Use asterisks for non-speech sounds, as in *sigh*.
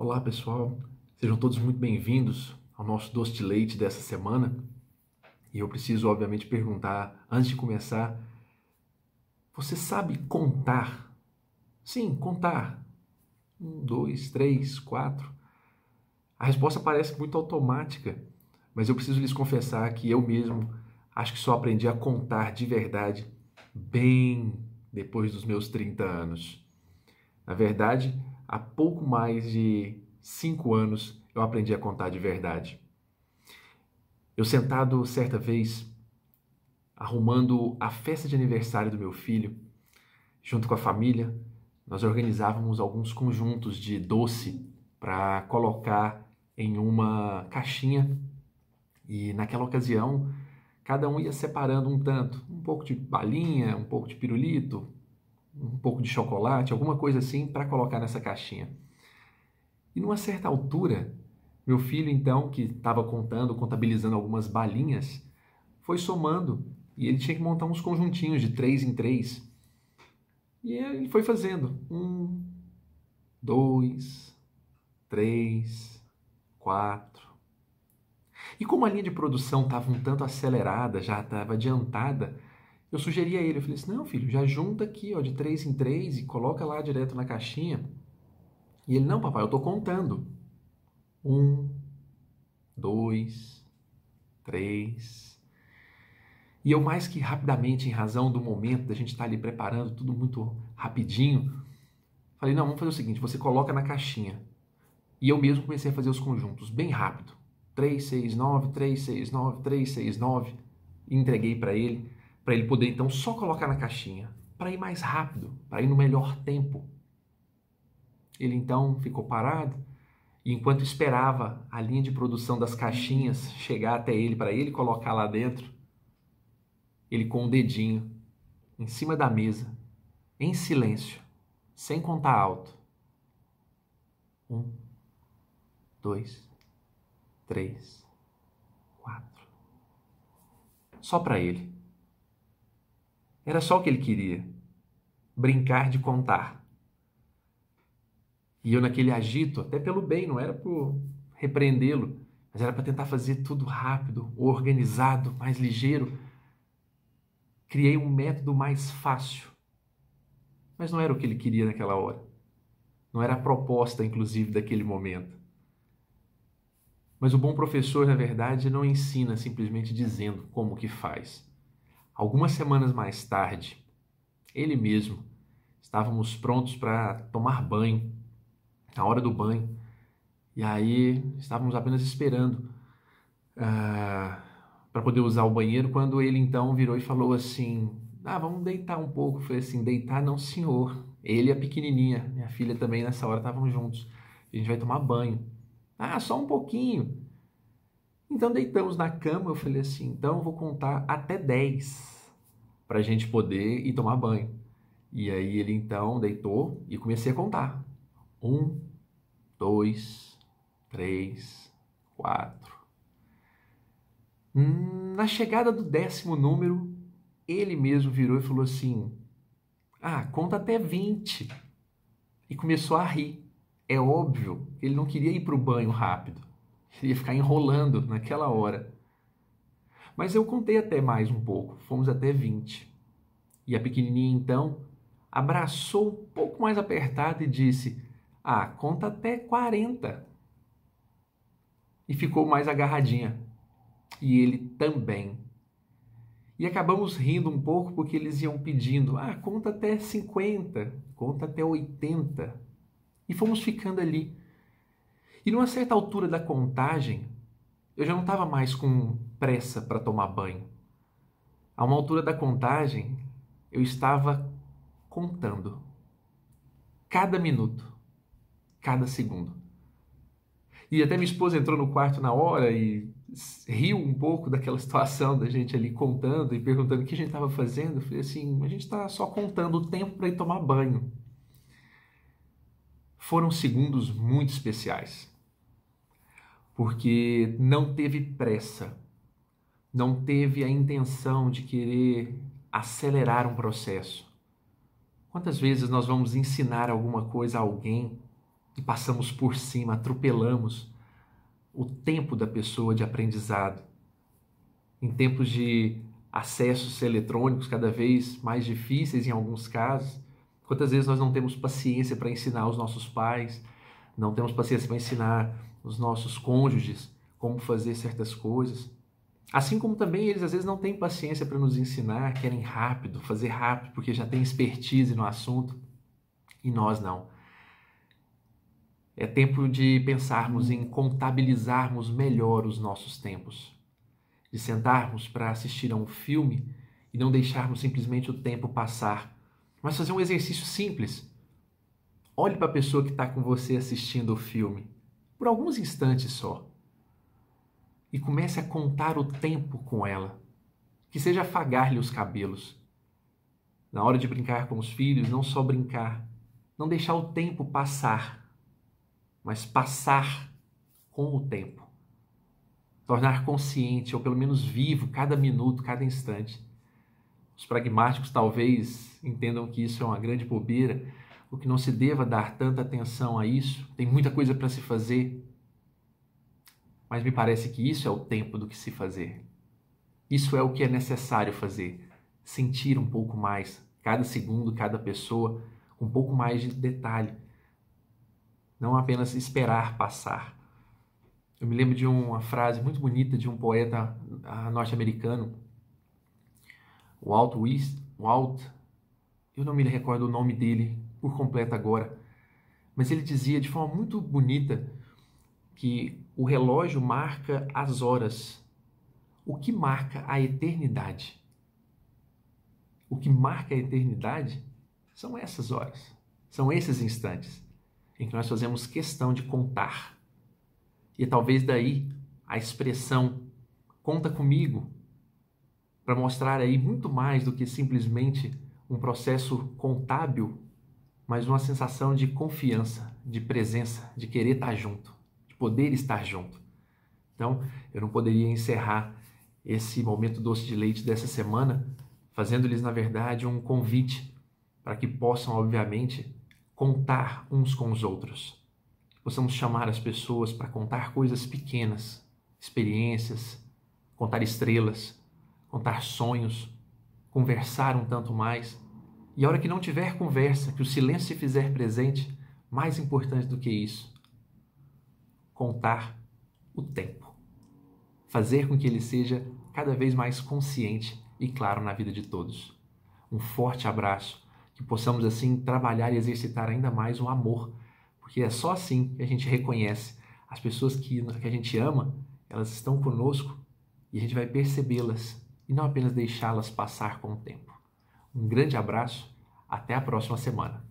Olá pessoal, sejam todos muito bem-vindos ao nosso doce de leite dessa semana. E eu preciso, obviamente, perguntar, antes de começar, você sabe contar? Sim, contar. Um, dois, três, quatro. A resposta parece muito automática, mas eu preciso lhes confessar que eu mesmo acho que só aprendi a contar de verdade bem depois dos meus 30 anos. Na verdade, há pouco mais de cinco anos eu aprendi a contar de verdade. Eu sentado certa vez, arrumando a festa de aniversário do meu filho, junto com a família, nós organizávamos alguns conjuntos de doce para colocar em uma caixinha e naquela ocasião cada um ia separando um tanto, um pouco de balinha, um pouco de pirulito, um pouco de chocolate, alguma coisa assim para colocar nessa caixinha. E numa certa altura, meu filho, então, que estava contando, contabilizando algumas balinhas, foi somando e ele tinha que montar uns conjuntinhos de três em três. E ele foi fazendo um, dois, três, quatro. E como a linha de produção estava um tanto acelerada, já estava adiantada, eu sugeri a ele, eu falei assim, não filho, já junta aqui ó, de três em três e coloca lá direto na caixinha. E ele, não papai, eu estou contando. Um, dois, três. E eu mais que rapidamente, em razão do momento, da gente estar tá ali preparando tudo muito rapidinho, falei, não, vamos fazer o seguinte, você coloca na caixinha. E eu mesmo comecei a fazer os conjuntos, bem rápido. 3, 6, 9, 3, 6, 9, 3, 6, 9. E entreguei para ele para ele poder então só colocar na caixinha, para ir mais rápido, para ir no melhor tempo. Ele então ficou parado e enquanto esperava a linha de produção das caixinhas chegar até ele para ele colocar lá dentro, ele com o dedinho em cima da mesa, em silêncio, sem contar alto. Um, dois, três, quatro. Só para ele. Era só o que ele queria: brincar de contar. E eu, naquele agito, até pelo bem, não era por repreendê-lo, mas era para tentar fazer tudo rápido, organizado, mais ligeiro. Criei um método mais fácil. Mas não era o que ele queria naquela hora. Não era a proposta, inclusive, daquele momento. Mas o bom professor, na verdade, não ensina simplesmente dizendo como que faz. Algumas semanas mais tarde, ele mesmo, estávamos prontos para tomar banho, na hora do banho, e aí estávamos apenas esperando uh, ah, para poder usar o banheiro, quando ele então virou e falou assim: Ah, vamos deitar um pouco. Foi assim: Deitar não, senhor. Ele e a pequenininha, minha filha também nessa hora estavam juntos. A gente vai tomar banho. Ah, só um pouquinho. Então deitamos na cama, eu falei assim, então eu vou contar até 10 para a gente poder ir tomar banho. E aí ele então deitou e comecei a contar. Um, dois, três, quatro. Hum, na chegada do décimo número, ele mesmo virou e falou assim: Ah, conta até 20. E começou a rir. É óbvio, ele não queria ir para o banho rápido ia ficar enrolando naquela hora. Mas eu contei até mais um pouco, fomos até 20. E a pequenininha então abraçou um pouco mais apertado e disse: Ah, conta até 40. E ficou mais agarradinha. E ele também. E acabamos rindo um pouco porque eles iam pedindo: Ah, conta até 50, conta até 80. E fomos ficando ali e numa certa altura da contagem, eu já não estava mais com pressa para tomar banho. A uma altura da contagem, eu estava contando cada minuto, cada segundo. E até minha esposa entrou no quarto na hora e riu um pouco *laughs* daquela situação da gente ali contando e perguntando o que a gente estava fazendo. Eu falei assim: a gente está só contando o tempo para ir tomar banho. Foram segundos muito especiais porque não teve pressa, não teve a intenção de querer acelerar um processo. Quantas vezes nós vamos ensinar alguma coisa a alguém e passamos por cima, atropelamos o tempo da pessoa de aprendizado. Em tempos de acessos eletrônicos cada vez mais difíceis em alguns casos, quantas vezes nós não temos paciência para ensinar os nossos pais, não temos paciência para ensinar os nossos cônjuges como fazer certas coisas. Assim como também eles às vezes não têm paciência para nos ensinar, querem rápido, fazer rápido, porque já têm expertise no assunto, e nós não. É tempo de pensarmos em contabilizarmos melhor os nossos tempos, de sentarmos para assistir a um filme e não deixarmos simplesmente o tempo passar, mas fazer um exercício simples. Olhe para a pessoa que está com você assistindo o filme, por alguns instantes só, e comece a contar o tempo com ela, que seja afagar-lhe os cabelos. Na hora de brincar com os filhos, não só brincar, não deixar o tempo passar mas passar com o tempo. Tornar consciente, ou pelo menos vivo, cada minuto, cada instante. Os pragmáticos talvez entendam que isso é uma grande bobeira, o que não se deva dar tanta atenção a isso, tem muita coisa para se fazer. Mas me parece que isso é o tempo do que se fazer. Isso é o que é necessário fazer. Sentir um pouco mais, cada segundo, cada pessoa, um pouco mais de detalhe não apenas esperar passar. Eu me lembro de uma frase muito bonita de um poeta norte-americano, Walt Whitman, Walt, eu não me recordo o nome dele por completo agora, mas ele dizia de forma muito bonita que o relógio marca as horas. O que marca a eternidade? O que marca a eternidade são essas horas, são esses instantes em que nós fazemos questão de contar. E talvez daí a expressão conta comigo para mostrar aí muito mais do que simplesmente um processo contábil, mas uma sensação de confiança, de presença, de querer estar junto, de poder estar junto. Então, eu não poderia encerrar esse momento doce de leite dessa semana fazendo-lhes, na verdade, um convite para que possam, obviamente, contar uns com os outros. Possamos chamar as pessoas para contar coisas pequenas, experiências, contar estrelas, contar sonhos, conversar um tanto mais. E a hora que não tiver conversa, que o silêncio se fizer presente, mais importante do que isso, contar o tempo. Fazer com que ele seja cada vez mais consciente e claro na vida de todos. Um forte abraço que possamos assim trabalhar e exercitar ainda mais o amor, porque é só assim que a gente reconhece as pessoas que, que a gente ama, elas estão conosco e a gente vai percebê-las e não apenas deixá-las passar com o tempo. Um grande abraço, até a próxima semana.